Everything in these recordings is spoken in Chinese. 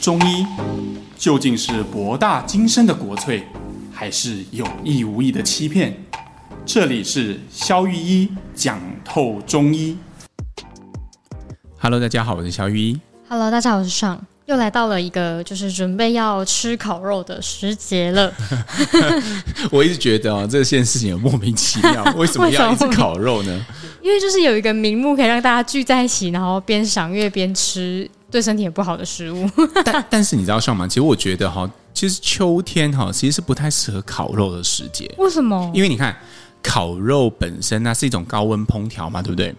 中医究竟是博大精深的国粹，还是有意无意的欺骗？这里是肖玉一讲透中医。Hello，大家好，我是肖玉一。Hello，大家好，我是尚。又来到了一个就是准备要吃烤肉的时节了。我一直觉得哦，这件事情很莫名其妙，为什么要一直烤肉呢？因为就是有一个名目可以让大家聚在一起，然后边赏月边吃。对身体也不好的食物，但但是你知道什么吗？其实我觉得哈，其实秋天哈，其实是不太适合烤肉的时节。为什么？因为你看，烤肉本身那是一种高温烹调嘛，对不对？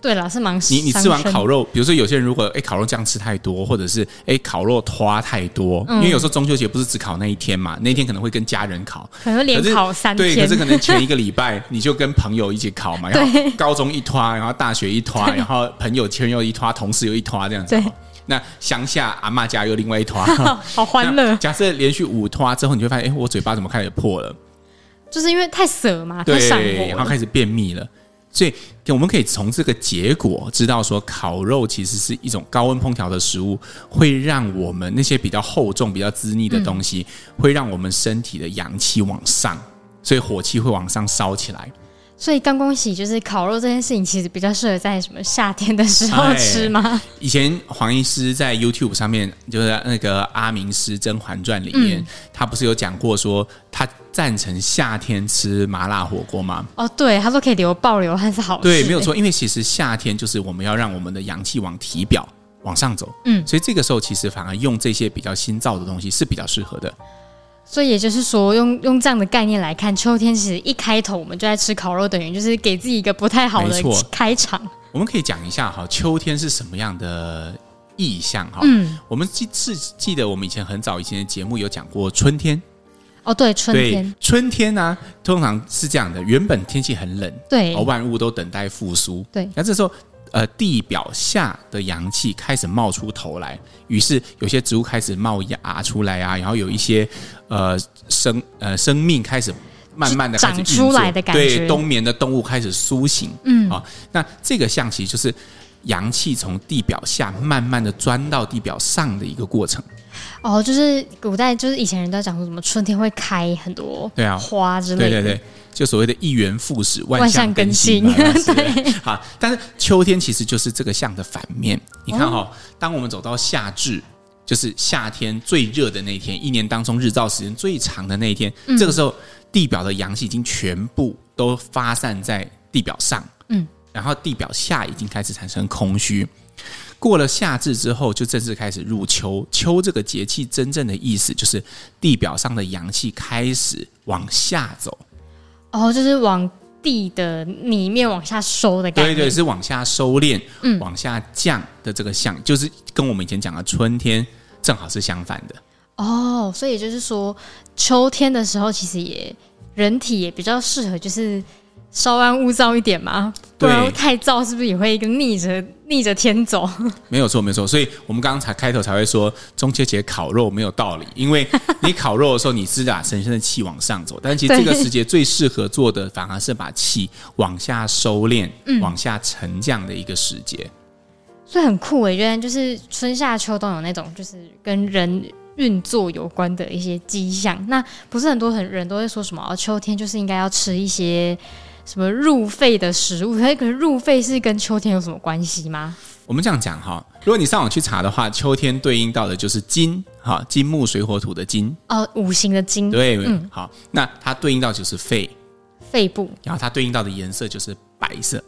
对了，是蛮你你吃完烤肉，比如说有些人如果哎烤肉酱吃太多，或者是哎烤肉拖太多，嗯，因为有时候中秋节不是只烤那一天嘛，那一天可能会跟家人烤，可能连烤三天，对，可是可能前一个礼拜 你就跟朋友一起烤嘛，然后高中一拖，然后大学一拖，然后朋友圈又一拖，同事又一拖这样子。那乡下阿嬷家有另外一团，好欢乐。假设连续五团之后，你就会发现，哎，我嘴巴怎么开始破了？就是因为太涩嘛，对，然后开始便秘了。所以我们可以从这个结果知道，说烤肉其实是一种高温烹调的食物，会让我们那些比较厚重、比较滋腻的东西，会让我们身体的阳气往上，所以火气会往上烧起来。所以刚恭喜，就是烤肉这件事情，其实比较适合在什么夏天的时候吃吗？哎、以前黄医师在 YouTube 上面，就是那个《阿明师甄嬛传》里面，嗯、他不是有讲过说，他赞成夏天吃麻辣火锅吗？哦，对，他说可以流爆流汗是好事。对，没有错，因为其实夏天就是我们要让我们的阳气往体表往上走，嗯，所以这个时候其实反而用这些比较新造的东西是比较适合的。所以也就是说，用用这样的概念来看，秋天其实一开头我们就在吃烤肉，等于就是给自己一个不太好的开场。我们可以讲一下哈，秋天是什么样的意象哈？嗯，我们记是记得我们以前很早以前的节目有讲过春天。哦，对，春天，春天呢、啊，通常是这样的，原本天气很冷，对，万物都等待复苏，对，那这时候。呃，地表下的阳气开始冒出头来，于是有些植物开始冒芽出来啊，然后有一些呃生呃生命开始慢慢的开始长出来的感觉，对，冬眠的动物开始苏醒，嗯。啊，那这个象棋就是阳气从地表下慢慢的钻到地表上的一个过程。哦，就是古代就是以前人都讲说什么春天会开很多对啊。花之类的，对对对。就所谓的“一元复始，万象更新”嘛，对。好，但是秋天其实就是这个象的反面。你看哈、哦，当我们走到夏至，就是夏天最热的那一天，一年当中日照时间最长的那一天，嗯、这个时候地表的阳气已经全部都发散在地表上，嗯，然后地表下已经开始产生空虚。过了夏至之后，就正式开始入秋。秋这个节气真正的意思就是地表上的阳气开始往下走。哦，就是往地的里面往下收的感觉，对对，是往下收敛、嗯，往下降的这个象，就是跟我们以前讲的春天正好是相反的。哦，所以就是说，秋天的时候，其实也人体也比较适合，就是。稍安勿躁一点嘛，不然太燥是不是也会一个逆着逆着天走？没有错，没有错。所以我们刚刚才开头才会说中秋节烤肉没有道理，因为你烤肉的时候，你是把神仙的气往上走，但其实这个时节最适合做的反而是把气往下收敛、嗯、往下沉降的一个时节。所以很酷诶，原来就是春夏秋冬有那种就是跟人运作有关的一些迹象。那不是很多很人都会说什么？秋天就是应该要吃一些。什么入肺的食物？它可能入肺是跟秋天有什么关系吗？我们这样讲哈，如果你上网去查的话，秋天对应到的就是金哈，金木水火土的金哦，五行的金。对，嗯，好，那它对应到就是肺，肺部，然后它对应到的颜色就是白色。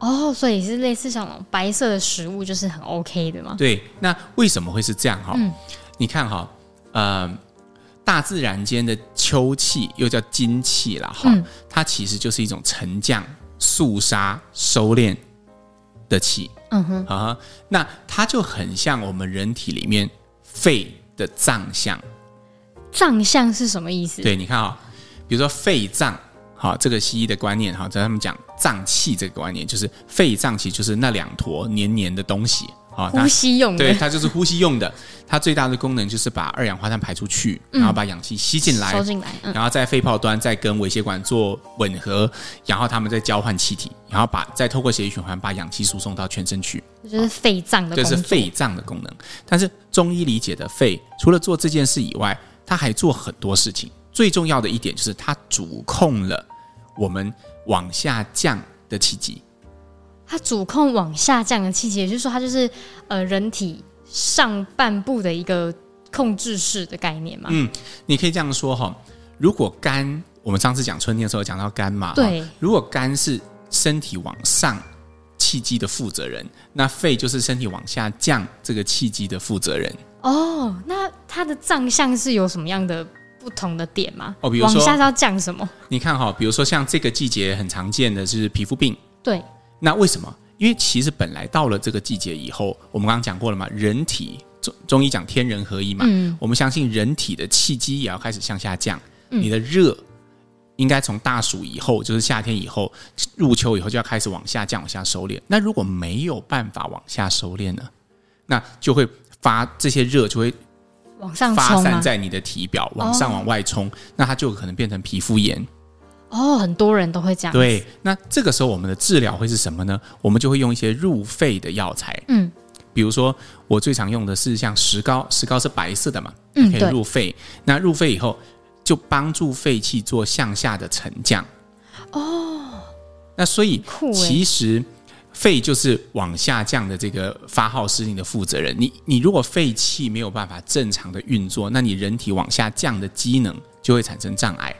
哦，所以是类似像白色的食物就是很 OK 的吗？对，那为什么会是这样哈？嗯，你看哈，呃。大自然间的秋气又叫金气了哈，它其实就是一种沉降、肃杀、收敛的气。嗯哼啊，那它就很像我们人体里面肺的脏象。脏象是什么意思？对，你看啊，比如说肺脏，好，这个西医的观念哈，在他们讲脏器这个观念，就是肺脏其实就是那两坨黏黏的东西。啊，呼吸用的，对，它就是呼吸用的。它最大的功能就是把二氧化碳排出去，然后把氧气吸进来，收进来，然后在肺泡端再跟微血管做吻合，然后它们再交换气体，然后把再透过血液循环把氧气输送到全身去。这就是肺脏的，这是肺脏的功能。但是中医理解的肺，除了做这件事以外，它还做很多事情。最重要的一点就是它主控了我们往下降的气机。它主控往下降的气机，也就是说，它就是呃人体。上半部的一个控制室的概念嘛？嗯，你可以这样说哈。如果肝，我们上次讲春天的时候讲到肝嘛，对。如果肝是身体往上气机的负责人，那肺就是身体往下降这个气机的负责人。哦，那它的脏象是有什么样的不同的点吗？哦，比如说往下是要降什么？你看哈，比如说像这个季节很常见的就是皮肤病，对。那为什么？因为其实本来到了这个季节以后，我们刚刚讲过了嘛，人体中中医讲天人合一嘛，嗯，我们相信人体的气机也要开始向下降，嗯，你的热应该从大暑以后，就是夏天以后入秋以后就要开始往下降，往下收敛。那如果没有办法往下收敛呢，那就会发这些热就会往上发散在你的体表，往上往外冲，那它就可能变成皮肤炎。哦，很多人都会这样。对，那这个时候我们的治疗会是什么呢？我们就会用一些入肺的药材。嗯，比如说我最常用的是像石膏，石膏是白色的嘛，嗯，可以入肺。那入肺以后，就帮助肺气做向下的沉降。哦，那所以其实肺就是往下降的这个发号施令的负责人。你你如果肺气没有办法正常的运作，那你人体往下降的机能就会产生障碍。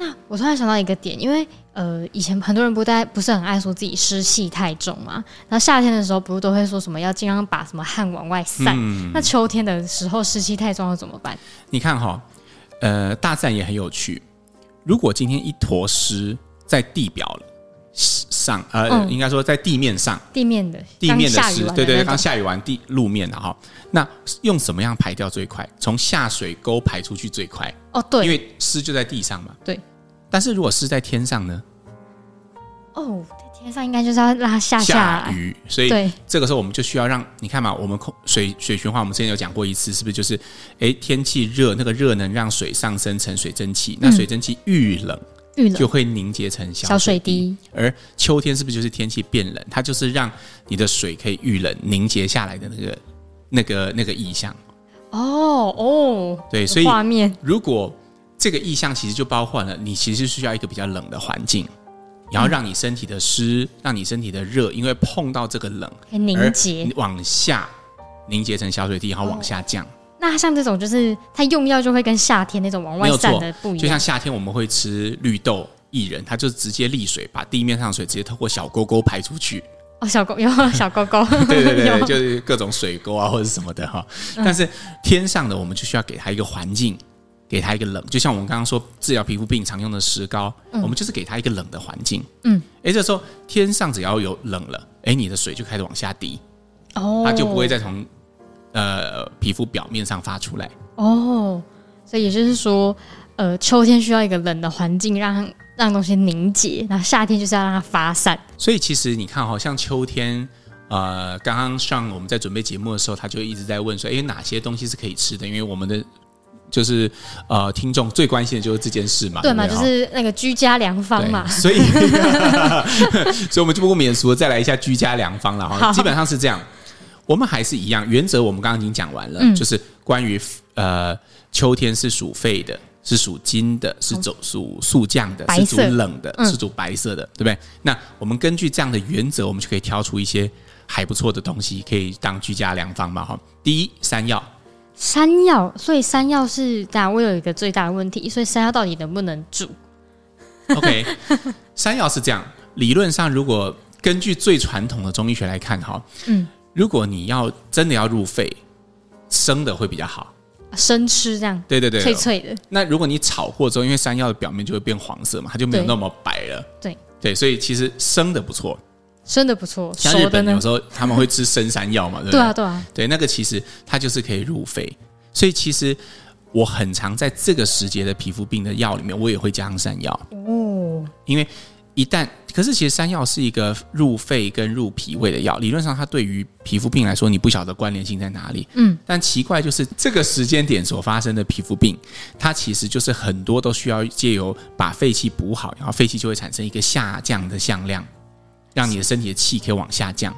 那我突然想到一个点，因为呃，以前很多人不太不是很爱说自己湿气太重嘛。然后夏天的时候，不是都会说什么要尽量把什么汗往外散。嗯、那秋天的时候，湿气太重要怎么办？你看哈，呃，大自然也很有趣。如果今天一坨湿在地表上，呃，嗯、应该说在地面上，地面的地面的湿，对对，刚下雨完地路面的哈。那用什么样排掉最快？从下水沟排出去最快？哦，对，因为湿就在地上嘛。对。但是如果湿在天上呢？哦，在天上应该就是要让它下下雨，所以这个时候我们就需要让你看嘛，我们空水水循环，我们之前有讲过一次，是不是就是哎天气热，那个热能让水上升成水蒸气，那水蒸气遇冷遇冷就会凝结成小水滴，而秋天是不是就是天气变冷，它就是让你的水可以遇冷凝结下来的那个那个那个意象。哦哦，对，所以画面如果。这个意象其实就包括了，你其实需要一个比较冷的环境，然后让你身体的湿，让你身体的热，因为碰到这个冷，凝结往下凝结成小水滴，然后往下降。哦、那像这种就是它用药就会跟夏天那种往外散的不一样，就像夏天我们会吃绿豆薏仁，它就直接沥水，把地面上的水直接透过小沟沟排出去。哦，小沟有 小沟沟，对对对，就是各种水沟啊或者什么的哈。但是天上的我们就需要给它一个环境。给他一个冷，就像我们刚刚说治疗皮肤病常用的石膏，嗯、我们就是给他一个冷的环境。嗯，哎，这时候天上只要有冷了，哎，你的水就开始往下滴，哦，它就不会再从呃皮肤表面上发出来。哦，所以也就是说，呃，秋天需要一个冷的环境让，让让东西凝结，那夏天就是要让它发散。所以其实你看，好像秋天，呃，刚刚上我们在准备节目的时候，他就一直在问说，哎，哪些东西是可以吃的？因为我们的。就是呃，听众最关心的就是这件事嘛，对嘛？就是那个居家良方嘛，所以，所以我们就不免俗的再来一下居家良方了哈。基本上是这样，我们还是一样原则，我们刚刚已经讲完了，嗯、就是关于呃，秋天是属肺的，是属金的，是走属速降的，是属冷的，是属白色的，对不对？那我们根据这样的原则，我们就可以挑出一些还不错的东西，可以当居家良方嘛哈。第一，山药。山药，所以山药是，大家我有一个最大的问题，所以山药到底能不能煮？OK，山药是这样，理论上如果根据最传统的中医学来看，哈，嗯，如果你要真的要入肺，生的会比较好，生吃这样，对对对，脆脆的。那如果你炒过之后，因为山药的表面就会变黄色嘛，它就没有那么白了，对。对，所以其实生的不错。生的不错，像日本有时候他们会吃生山药嘛，对不对？对啊，对啊，对，那个其实它就是可以入肺，所以其实我很常在这个时节的皮肤病的药里面，我也会加上山药。哦，因为一旦可是其实山药是一个入肺跟入脾胃的药，理论上它对于皮肤病来说，你不晓得关联性在哪里。嗯，但奇怪就是这个时间点所发生的皮肤病，它其实就是很多都需要借由把肺气补好，然后肺气就会产生一个下降的向量，让你的身体的气可以往下降。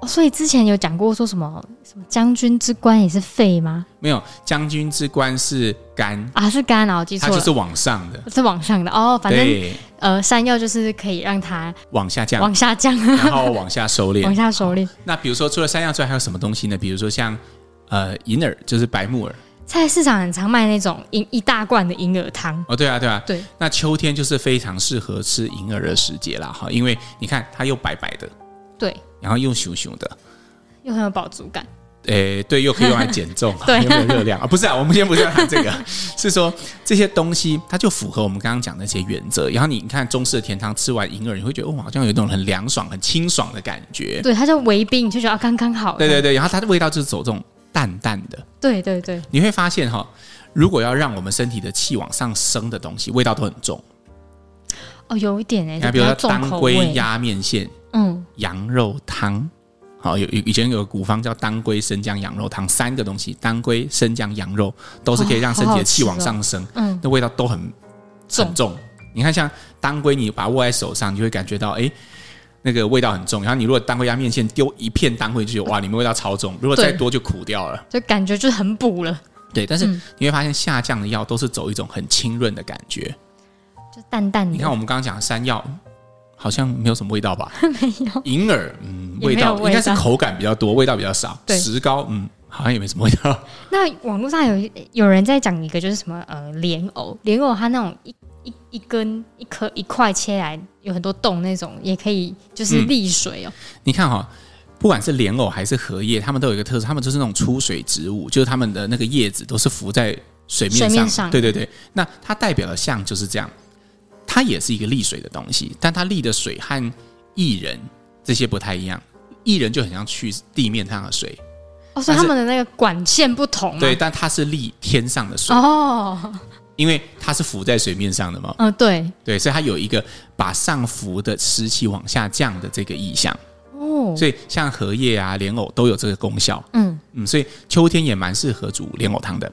哦，所以之前有讲过说什么什么将军之官也是肺吗？没有，将军之官是肝啊，是肝啊，我记错了，它就是往上的，是往上的哦。反正呃，山药就是可以让它往下降，往下降，然后往下收敛，往下收敛。那比如说，除了山药之外，还有什么东西呢？比如说像呃银耳，就是白木耳，菜市场很常卖那种银一大罐的银耳汤。哦，对啊，对啊，对。那秋天就是非常适合吃银耳的时节啦，哈，因为你看它又白白的，对，然后又熊熊的。又很有饱足感，诶，对，又可以用来减重，对，又没有热量啊？不是啊，我们今天不是要谈这个，是说这些东西它就符合我们刚刚讲的那些原则。然后你看中式的甜汤，吃完银耳，你会觉得哦，好像有一种很凉爽、很清爽的感觉。对，它叫微冰，你就觉得刚刚好。对对对，然后它的味道就是走这种淡淡的。对对对，你会发现哈，如果要让我们身体的气往上升的东西，味道都很重。哦，有一点哎，比如说当归鸭面线，嗯，羊肉汤。好，有以前有个古方叫当归生姜羊肉汤，三个东西，当归生姜羊肉都是可以让身体的气往上升，嗯，那味道都很很重。你看，像当归，你把它握在手上，你就会感觉到，哎，那个味道很重。然后你如果当归压面线丢一片当归，就觉得哇，里面味道超重。如果再多就苦掉了，就感觉就很补了。对，但是你会发现下降的药都是走一种很清润的感觉，就淡淡的。你看我们刚刚讲的山药。好像没有什么味道吧？没有。银耳，嗯，味道，应该是口感比较多，味道比较少。对。石膏，嗯，好像也没什么味道。那网络上有有人在讲一个，就是什么呃莲藕，莲藕它那种一一一根一颗一块切来有很多洞那种，也可以就是利水哦。嗯、你看哈、哦，不管是莲藕还是荷叶，它们都有一个特色，它们就是那种出水植物，就是它们的那个叶子都是浮在水面上。水面上。对对对，那它代表的象就是这样。它也是一个利水的东西，但它利的水和薏仁这些不太一样。薏仁就很像去地面上的水，哦，所以他们的那个管线不同。对，但它是利天上的水哦，因为它是浮在水面上的嘛。嗯、哦，对对，所以它有一个把上浮的湿气往下降的这个意象。哦，所以像荷叶啊、莲藕都有这个功效。嗯嗯，所以秋天也蛮适合煮莲藕汤的。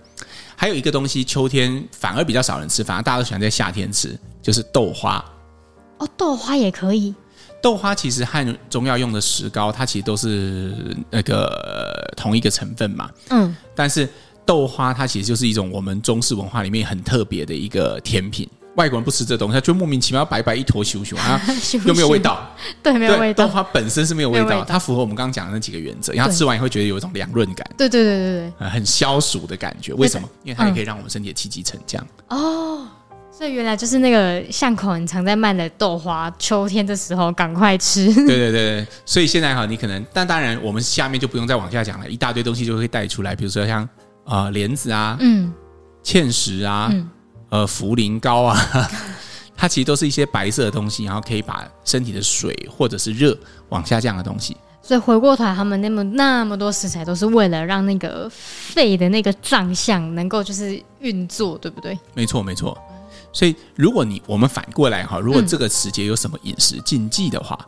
还有一个东西，秋天反而比较少人吃，反而大家都喜欢在夏天吃。就是豆花哦，豆花也可以。豆花其实和中药用的石膏，它其实都是那个同一个成分嘛。嗯。但是豆花它其实就是一种我们中式文化里面很特别的一个甜品。外国人不吃这东西，他就莫名其妙白白一坨熊熊啊，又没有味道。对，没有味道。豆花本身是没有味道，它符合我们刚刚讲的那几个原则，然后吃完也会觉得有一种凉润感。对对对对对，很消暑的感觉。为什么？因为它也可以让我们身体的气机沉降。哦。所以原来就是那个巷口很常在卖的豆花，秋天的时候赶快吃。对对对，所以现在哈，你可能，但当然我们下面就不用再往下讲了，一大堆东西就会带出来，比如说像呃莲子啊，嗯，芡实啊，嗯、呃茯苓膏啊，它其实都是一些白色的东西，然后可以把身体的水或者是热往下降的东西。所以回过头来，他们那么那么多食材都是为了让那个肺的那个脏象能够就是运作，对不对？没错，没错。所以，如果你我们反过来哈，如果这个时节有什么饮食禁忌的话，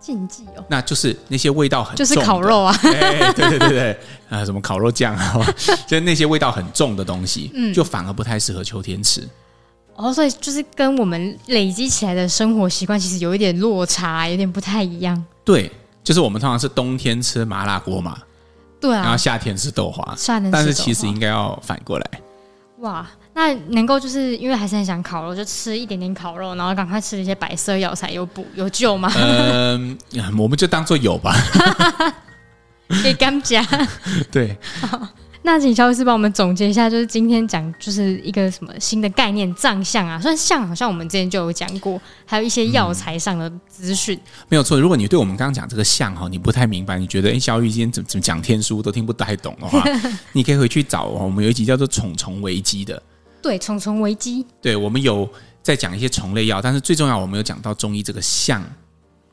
禁忌哦，那就是那些味道很重，就是烤肉啊，对对对对啊，什么烤肉酱啊，就是那些味道很重的东西，嗯，就反而不太适合秋天吃。哦，所以就是跟我们累积起来的生活习惯其实有一点落差，有点不太一样。对，就是我们通常是冬天吃麻辣锅嘛，对啊，然后夏天吃豆花，夏天吃豆花，但是其实应该要反过来。哇。那能够就是因为还是很想烤肉，就吃一点点烤肉，然后赶快吃一些白色药材，有补有救吗？嗯，我们就当做有吧。可以干加。对。那请肖医师帮我们总结一下，就是今天讲就是一个什么新的概念，藏象啊，虽然象好像我们之前就有讲过，还有一些药材上的资讯、嗯。没有错，如果你对我们刚刚讲这个象哈，你不太明白，你觉得哎，萧御医今天怎么怎么讲天书都听不太懂的话，你可以回去找我们有一集叫做《虫虫危机》的。对，虫虫危机。对，我们有在讲一些虫类药，但是最重要，我们有讲到中医这个象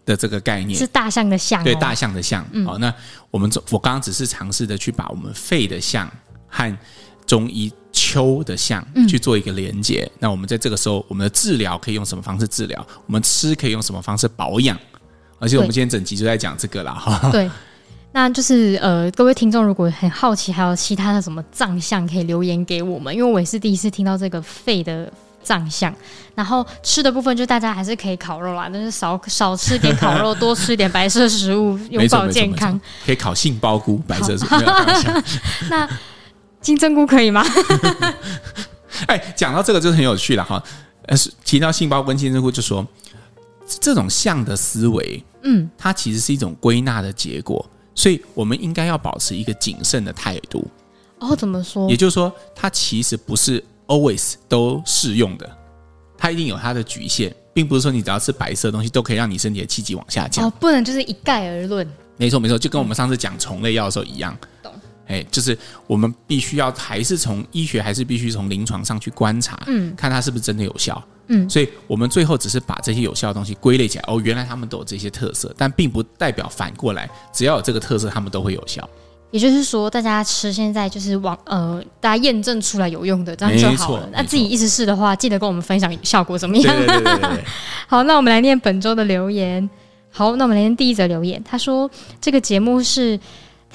的这个概念，是大象的象、哦。对，大象的象。好、嗯哦，那我们我刚刚只是尝试的去把我们肺的象和中医秋的象去做一个连接。嗯、那我们在这个时候，我们的治疗可以用什么方式治疗？我们吃可以用什么方式保养？而且我们今天整集就在讲这个了哈。对，那就是呃，各位听众如果很好奇，还有其他的什么藏象可以留言给我们，因为我也是第一次听到这个肺的。藏相，然后吃的部分就大家还是可以烤肉啦，但是少 少吃点烤肉，多吃点白色食物，拥抱 健康。可以烤杏鲍菇，白色食物。那金针菇可以吗？哎，讲到这个就是很有趣了哈。呃，提到杏鲍菇跟金针菇，就说这种象的思维，嗯，它其实是一种归纳的结果，所以我们应该要保持一个谨慎的态度。哦，怎么说？也就是说，它其实不是。always 都适用的，它一定有它的局限，并不是说你只要吃白色的东西都可以让你身体的气机往下降。哦，不能就是一概而论。没错没错，就跟我们上次讲虫类药的时候一样。懂。哎，就是我们必须要还是从医学，还是必须从临床上去观察，嗯，看它是不是真的有效。嗯，所以我们最后只是把这些有效的东西归类起来。哦，原来他们都有这些特色，但并不代表反过来，只要有这个特色，他们都会有效。也就是说，大家吃现在就是往呃，大家验证出来有用的，这样就好了。那自己一直试的话，记得跟我们分享效果怎么样？对对对对 好，那我们来念本周的留言。好，那我们来念第一则留言。他说，这个节目是。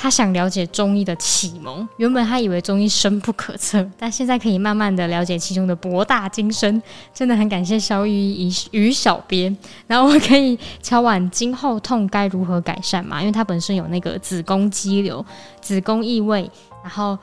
他想了解中医的启蒙，原本他以为中医深不可测，但现在可以慢慢的了解其中的博大精深，真的很感谢萧御医与小编。然后我可以敲碗，今后痛该如何改善嘛？因为他本身有那个子宫肌瘤、子宫异位，然后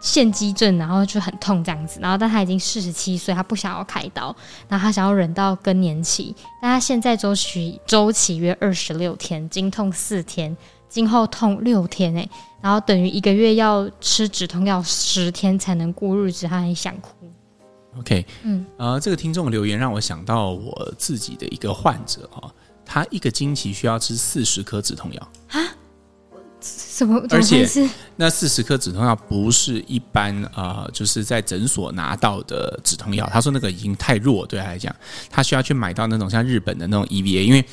腺肌症，然后就很痛这样子。然后但他已经四十七岁，他不想要开刀，然后他想要忍到更年期，但他现在周期周期约二十六天，经痛四天。今后痛六天哎，然后等于一个月要吃止痛药十天才能过日子，他很想哭。OK，嗯，呃，这个听众留言让我想到我自己的一个患者哈，他一个经期需要吃四十颗止痛药啊？而且那四十颗止痛药不是一般啊、呃，就是在诊所拿到的止痛药。他说那个已经太弱，对他来讲，他需要去买到那种像日本的那种 EVA，因为。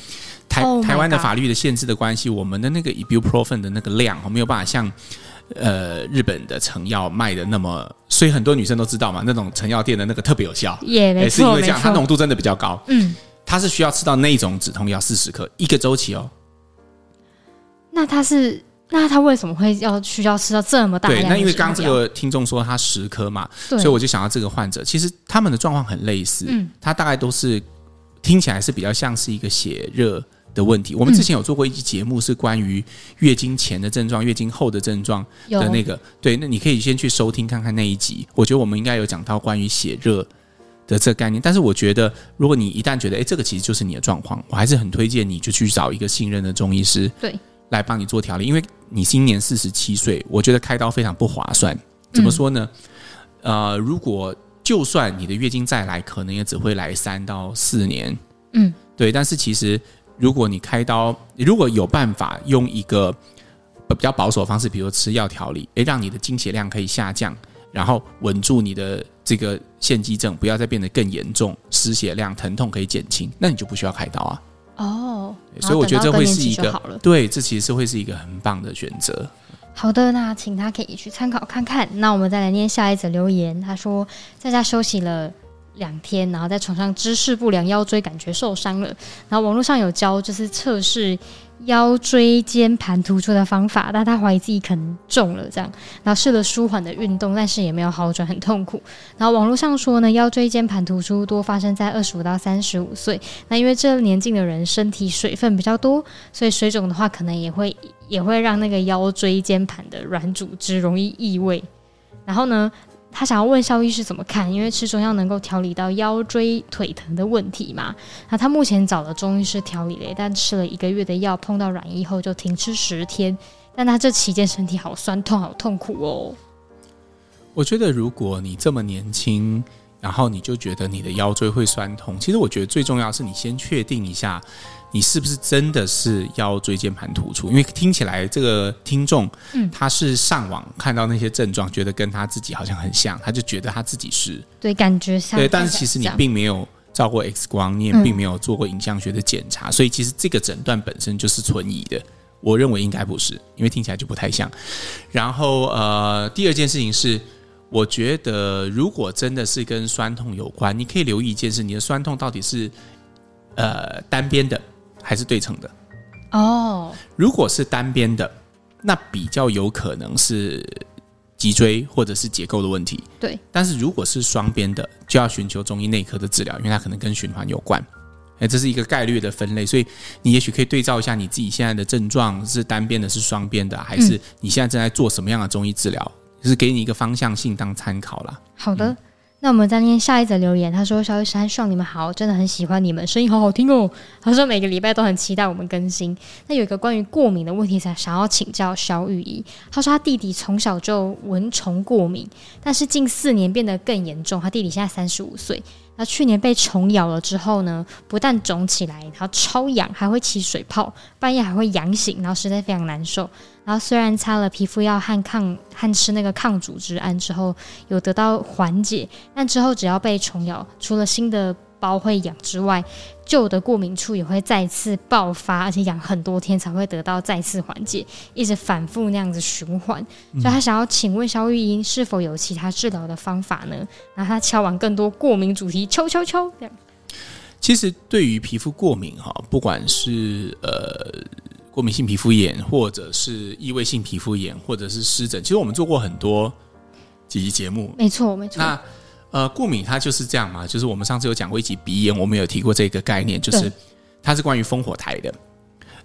台台湾的法律的限制的关系，我们的那个 ibuprofen 的那个量我没有办法像呃日本的成药卖的那么，所以很多女生都知道嘛，那种成药店的那个特别有效，也是因为这样，它浓度真的比较高。嗯，它是需要吃到那种止痛药四十克一个周期哦。那他是那他为什么会要需要吃到这么大量？对，那因为刚刚这个听众说他十颗嘛，所以我就想到这个患者，其实他们的状况很类似，嗯，他大概都是听起来是比较像是一个血热。的问题，我们之前有做过一期节目，是关于月经前的症状、月经后的症状的那个。对，那你可以先去收听看看那一集。我觉得我们应该有讲到关于血热的这个概念。但是我觉得，如果你一旦觉得，哎，这个其实就是你的状况，我还是很推荐你就去找一个信任的中医师，对，来帮你做调理。因为你今年四十七岁，我觉得开刀非常不划算。怎么说呢？呃，如果就算你的月经再来，可能也只会来三到四年。嗯，对。但是其实。如果你开刀，如果有办法用一个比较保守的方式，比如吃药调理，诶，让你的经血量可以下降，然后稳住你的这个腺肌症，不要再变得更严重，失血量、疼痛可以减轻，那你就不需要开刀啊。哦，所以我觉得这会是一个对，这其实是会是一个很棒的选择。好的，那请他可以去参考看看。那我们再来念下一则留言，他说在家休息了。两天，然后在床上姿势不良，腰椎感觉受伤了。然后网络上有教，就是测试腰椎间盘突出的方法，但他怀疑自己可能中了这样。然后试了舒缓的运动，但是也没有好转，很痛苦。然后网络上说呢，腰椎间盘突出多发生在二十五到三十五岁。那因为这年纪的人身体水分比较多，所以水肿的话，可能也会也会让那个腰椎间盘的软组织容易异位。然后呢，他想要问肖医师怎么看，因为吃中药能够调理到腰椎腿疼的问题嘛？那他目前找了中医师调理了，但吃了一个月的药，碰到软医后就停吃十天。但他这期间身体好酸痛，好痛苦哦。我觉得如果你这么年轻，然后你就觉得你的腰椎会酸痛，其实我觉得最重要是你先确定一下。你是不是真的是腰椎间盘突出？因为听起来这个听众，嗯，他是上网看到那些症状，觉得跟他自己好像很像，他就觉得他自己是对，感觉像。对，但是其实你并没有照过 X 光，你也并没有做过影像学的检查，所以其实这个诊断本身就是存疑的。我认为应该不是，因为听起来就不太像。然后呃，第二件事情是，我觉得如果真的是跟酸痛有关，你可以留意一件事：你的酸痛到底是呃单边的还是对称的？哦，如果是单边的，那比较有可能是脊椎或者是结构的问题。对，但是如果是双边的，就要寻求中医内科的治疗，因为它可能跟循环有关。哎，这是一个概率的分类，所以你也许可以对照一下你自己现在的症状是单边的，是双边的，还是你现在正在做什么样的中医治疗，就是给你一个方向性当参考啦。好的。嗯那我们再念下一则留言，他说：“萧医师和 Sean，你们好，真的很喜欢你们，声音好好听哦。”他说：“每个礼拜都很期待我们更新。”那有一个关于过敏的问题，想想要请教萧御医。他说他弟弟从小就蚊虫过敏，但是近四年变得更严重。他弟弟现在三十五岁。那去年被虫咬了之后呢，不但肿起来，然后超痒，还会起水泡，半夜还会痒醒，然后实在非常难受。然后虽然擦了皮肤药和抗和吃那个抗组织胺之后有得到缓解，但之后只要被虫咬，除了新的包会痒之外，旧的过敏处也会再次爆发，而且痒很多天才会得到再次缓解，一直反复那样子循环。所以他想要请问肖玉英是否有其他治疗的方法呢？然后他敲完更多过敏主题，敲敲敲这样。其实对于皮肤过敏哈，不管是呃过敏性皮肤炎，或者是异位性皮肤炎，或者是湿疹，其实我们做过很多几集节目，没错没错。那呃，过敏它就是这样嘛，就是我们上次有讲过一集鼻炎，我们有提过这个概念，就是它是关于烽火台的。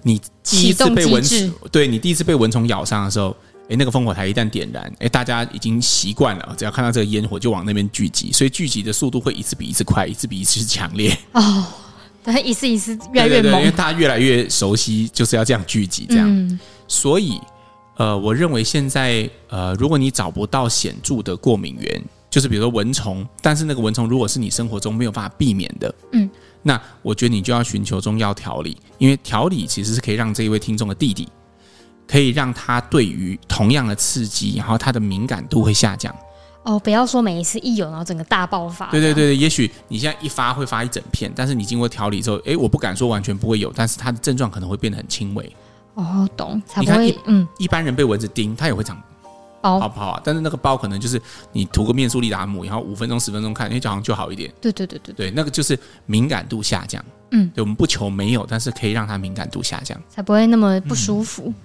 你第一次被蚊子，对你第一次被蚊虫咬伤的时候，哎，那个烽火台一旦点燃，哎，大家已经习惯了，只要看到这个烟火就往那边聚集，所以聚集的速度会一次比一次快，一次比一次强烈。哦，对，一次一次越来越猛，对对对，因为大家越来越熟悉，就是要这样聚集这样。嗯、所以，呃，我认为现在，呃，如果你找不到显著的过敏源。就是比如说蚊虫，但是那个蚊虫如果是你生活中没有办法避免的，嗯，那我觉得你就要寻求中药调理，因为调理其实是可以让这一位听众的弟弟，可以让他对于同样的刺激，然后他的敏感度会下降。哦，不要说每一次一有，然后整个大爆发。对对对对，也许你现在一发会发一整片，但是你经过调理之后，诶，我不敢说完全不会有，但是他的症状可能会变得很轻微。哦，懂。才不会，嗯，一般人被蚊子叮，他也会长。包好不好啊？但是那个包可能就是你涂个面速力达姆，然后五分钟十分钟看，因为好像就好一点。对对对对对，那个就是敏感度下降。嗯，对，我们不求没有，但是可以让它敏感度下降，才不会那么不舒服。嗯、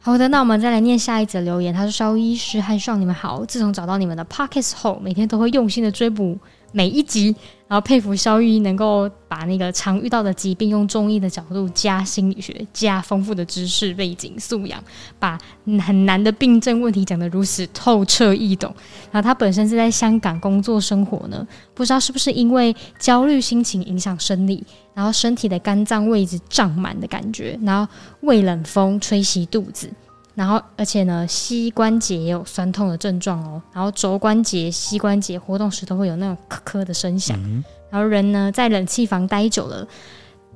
好的，那我们再来念下一则留言。他说：“肖医师和 Sean，你们好。自从找到你们的 Podcast 后，每天都会用心的追捕。”每一集，然后佩服肖玉能够把那个常遇到的疾病用中医的角度加心理学加丰富的知识背景素养，把很难的病症问题讲得如此透彻易懂。然后他本身是在香港工作生活呢，不知道是不是因为焦虑心情影响生理，然后身体的肝脏位置胀满的感觉，然后胃冷风吹袭肚子。然后，而且呢，膝关节也有酸痛的症状哦。然后肘关节、膝关节活动时都会有那种咳咳的声响。嗯、然后人呢，在冷气房待久了，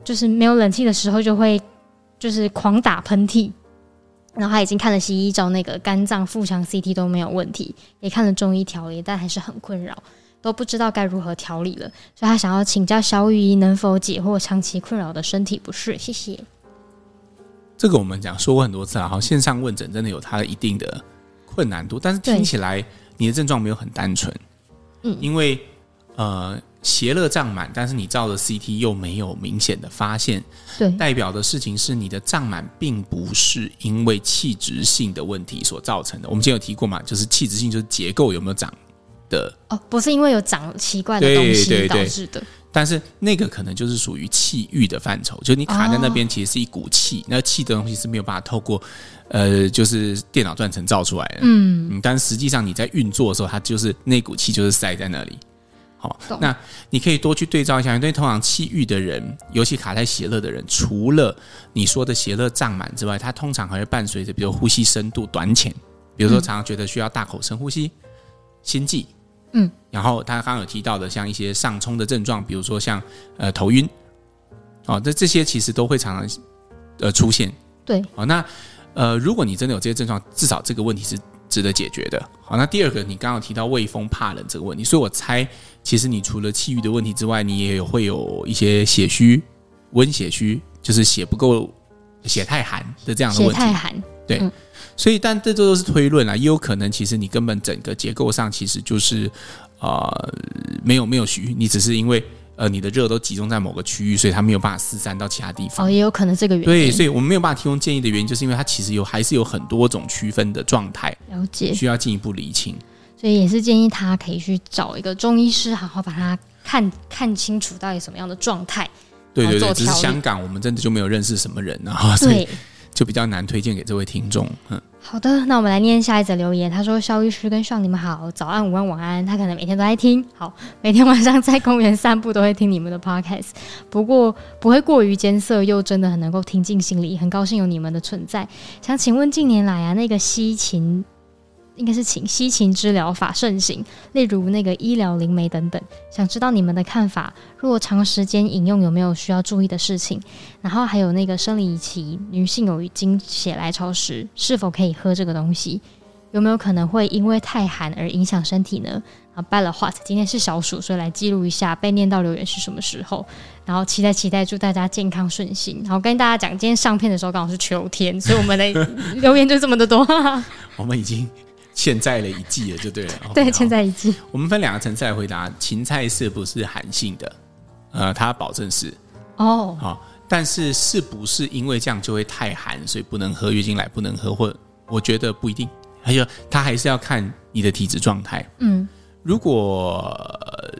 就是没有冷气的时候就会就是狂打喷嚏。然后他已经看了西医照那个肝脏、腹腔 CT 都没有问题，也看了中医调理，但还是很困扰，都不知道该如何调理了。所以他想要请教萧御医能否解惑长期困扰的身体不适？谢谢。这个我们讲说过很多次了，哈，线上问诊真的有它的一定的困难度，但是听起来你的症状没有很单纯，嗯，因为呃邪热胀满，但是你照的 CT 又没有明显的发现，对，代表的事情是你的胀满并不是因为器质性的问题所造成的。我们之前有提过嘛，就是器质性就是结构有没有长的哦，不是因为有长奇怪的东西导致的。但是那个可能就是属于气郁的范畴，就是你卡在那边，其实是一股气，哦、那气的东西是没有办法透过，呃，就是电脑断层造出来的。嗯，但实际上你在运作的时候，它就是那股气就是塞在那里。好，那你可以多去对照一下，因为通常气郁的人，尤其卡在邪乐的人，除了你说的邪乐胀满之外，它通常还会伴随着，比如呼吸深度短浅，比如说常常觉得需要大口深呼吸，心悸。嗯，然后他刚刚有提到的，像一些上冲的症状，比如说像呃头晕，哦，这这些其实都会常常呃出现。对，好，那呃，如果你真的有这些症状，至少这个问题是值得解决的。好，那第二个，你刚刚有提到畏风怕冷这个问题，所以我猜，其实你除了气郁的问题之外，你也有会有一些血虚、温血虚，就是血不够、血太寒的这样的问题。血太寒，对，嗯、所以但这都是推论啊，也有可能其实你根本整个结构上其实就是呃没有没有虚，你只是因为呃你的热都集中在某个区域，所以它没有办法四散到其他地方。哦，也有可能这个原因。对，所以我们没有办法提供建议的原因，就是因为它其实有还是有很多种区分的状态，了解，需要进一步厘清。所以也是建议他可以去找一个中医师，好好把它看看清楚到底什么样的状态。对对对，只是香港我们真的就没有认识什么人啊，所以就比较难推荐给这位听众。嗯，好的，那我们来念下一则留言。他说：“肖医师跟上你们好，早安、午安、晚安。他可能每天都在听，好，每天晚上在公园散步都会听你们的 podcast，不过不会过于艰涩，又真的很能够听进心里，很高兴有你们的存在。想请问近年来啊，那个西芹。”应该是请西芹之疗法盛行，例如那个医疗灵媒等等。想知道你们的看法，如果长时间饮用有没有需要注意的事情？然后还有那个生理期女性有经血来潮时，是否可以喝这个东西？有没有可能会因为太寒而影响身体呢？啊拜了话今天是小暑，所以来记录一下被念到留言是什么时候。然后期待期待，祝大家健康顺心。然后跟大家讲，今天上片的时候刚好是秋天，所以我们的 留言就这么的多。我们已经。欠债了一季了，就对了。对，欠债一季。我们分两个层次来回答：芹菜是不是寒性的？呃，他保证是。哦。好，但是是不是因为这样就会太寒，所以不能喝？月经来不能喝，或我觉得不一定。还有，他还是要看你的体质状态。嗯。如果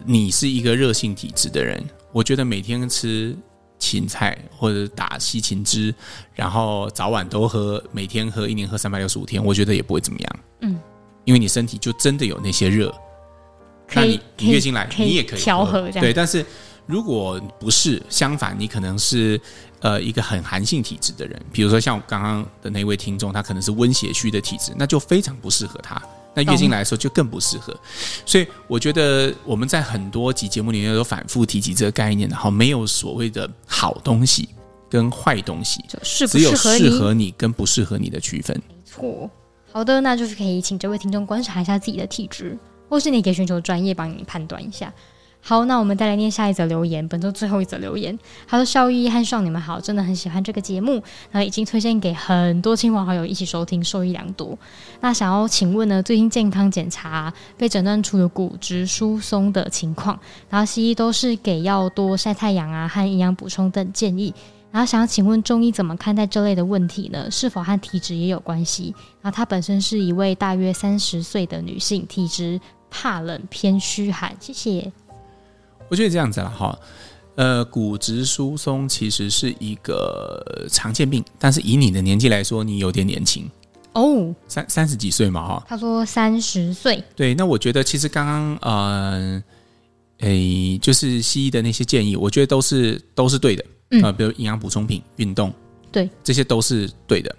你是一个热性体质的人，我觉得每天吃芹菜或者打西芹汁，然后早晚都喝，每天喝，一年喝三百六十五天，我觉得也不会怎么样。嗯。因为你身体就真的有那些热，那你你月经来你也可以调和这样。对，但是如果不是相反，你可能是呃一个很寒性体质的人，比如说像我刚刚的那位听众，他可能是温血虚的体质，那就非常不适合他。那月经来的时候就更不适合。所以我觉得我们在很多集节目里面都反复提及这个概念，然后没有所谓的好东西跟坏东西，只有适合你跟不适合你的区分。没错。好的，那就是可以请这位听众观察一下自己的体质，或是你可以寻求专业帮你判断一下。好，那我们再来念下一则留言，本周最后一则留言。他说：“萧御医和爽，你们好，真的很喜欢这个节目，然后已经推荐给很多亲朋好友一起收听，受益良多。那想要请问呢，最近健康检查被诊断出了骨质疏松的情况，然后西医都是给要多晒太阳啊和营养补充等建议。”然后想要请问中医怎么看待这类的问题呢？是否和体质也有关系？然后她本身是一位大约三十岁的女性，体质怕冷偏虚寒。谢谢。我觉得这样子了哈，呃，骨质疏松其实是一个常见病，但是以你的年纪来说，你有点年轻哦，三三十几岁嘛哈。他说三十岁。对，那我觉得其实刚刚呃，诶，就是西医的那些建议，我觉得都是都是对的。嗯、呃，比如营养补充品、运动，对，这些都是对的。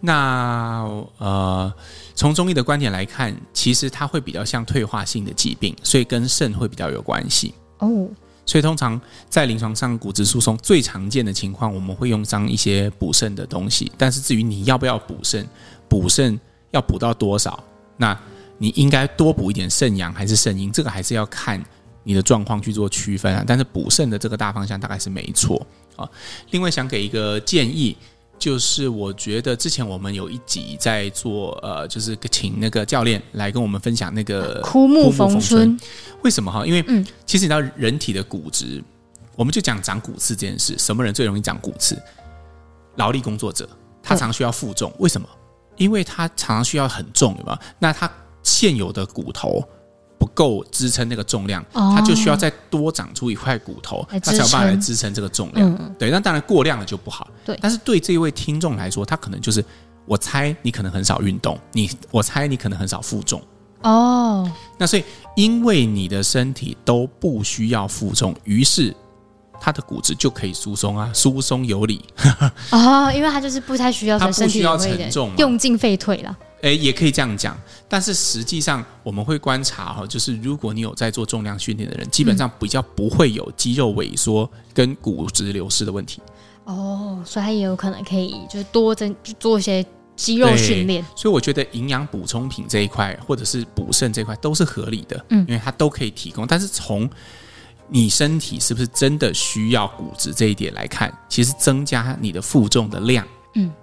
那呃，从中医的观点来看，其实它会比较像退化性的疾病，所以跟肾会比较有关系哦。所以通常在临床上，骨质疏松最常见的情况，我们会用上一些补肾的东西。但是至于你要不要补肾，补肾要补到多少，那你应该多补一点肾阳还是肾阴，这个还是要看。你的状况去做区分啊，但是补肾的这个大方向大概是没错啊。另外想给一个建议，就是我觉得之前我们有一集在做呃，就是请那个教练来跟我们分享那个枯木逢春。为什么哈？因为其实你知道人体的骨质，我们就讲长骨刺这件事，什么人最容易长骨刺？劳力工作者，他常需要负重，为什么？因为他常常需要很重，对吧？那他现有的骨头。不够支撑那个重量，它就需要再多长出一块骨头，它才有办法来支撑这个重量。嗯、对，那当然过量了就不好。对，但是对这一位听众来说，他可能就是，我猜你可能很少运动，你我猜你可能很少负重。哦，那所以因为你的身体都不需要负重，于是他的骨质就可以疏松啊，疏松有理。哦，因为他就是不太需要，他不需要沉重，用进废退了。诶，也可以这样讲，但是实际上我们会观察哈，就是如果你有在做重量训练的人，基本上比较不会有肌肉萎缩跟骨质流失的问题。哦，所以他也有可能可以就是多增做一些肌肉训练。所以我觉得营养补充品这一块，或者是补肾这一块都是合理的，嗯，因为它都可以提供。但是从你身体是不是真的需要骨质这一点来看，其实增加你的负重的量，嗯，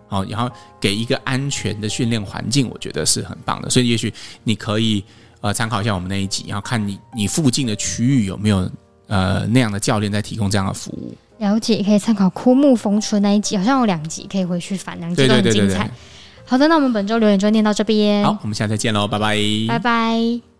好，然后给一个安全的训练环境，我觉得是很棒的。所以，也许你可以呃参考一下我们那一集，然后看你你附近的区域有没有呃那样的教练在提供这样的服务。了解，可以参考枯木逢春那一集，好像有两集可以回去翻，两集都很精彩。好的，那我们本周留言就念到这边。好，我们下次再见喽，拜拜，拜拜。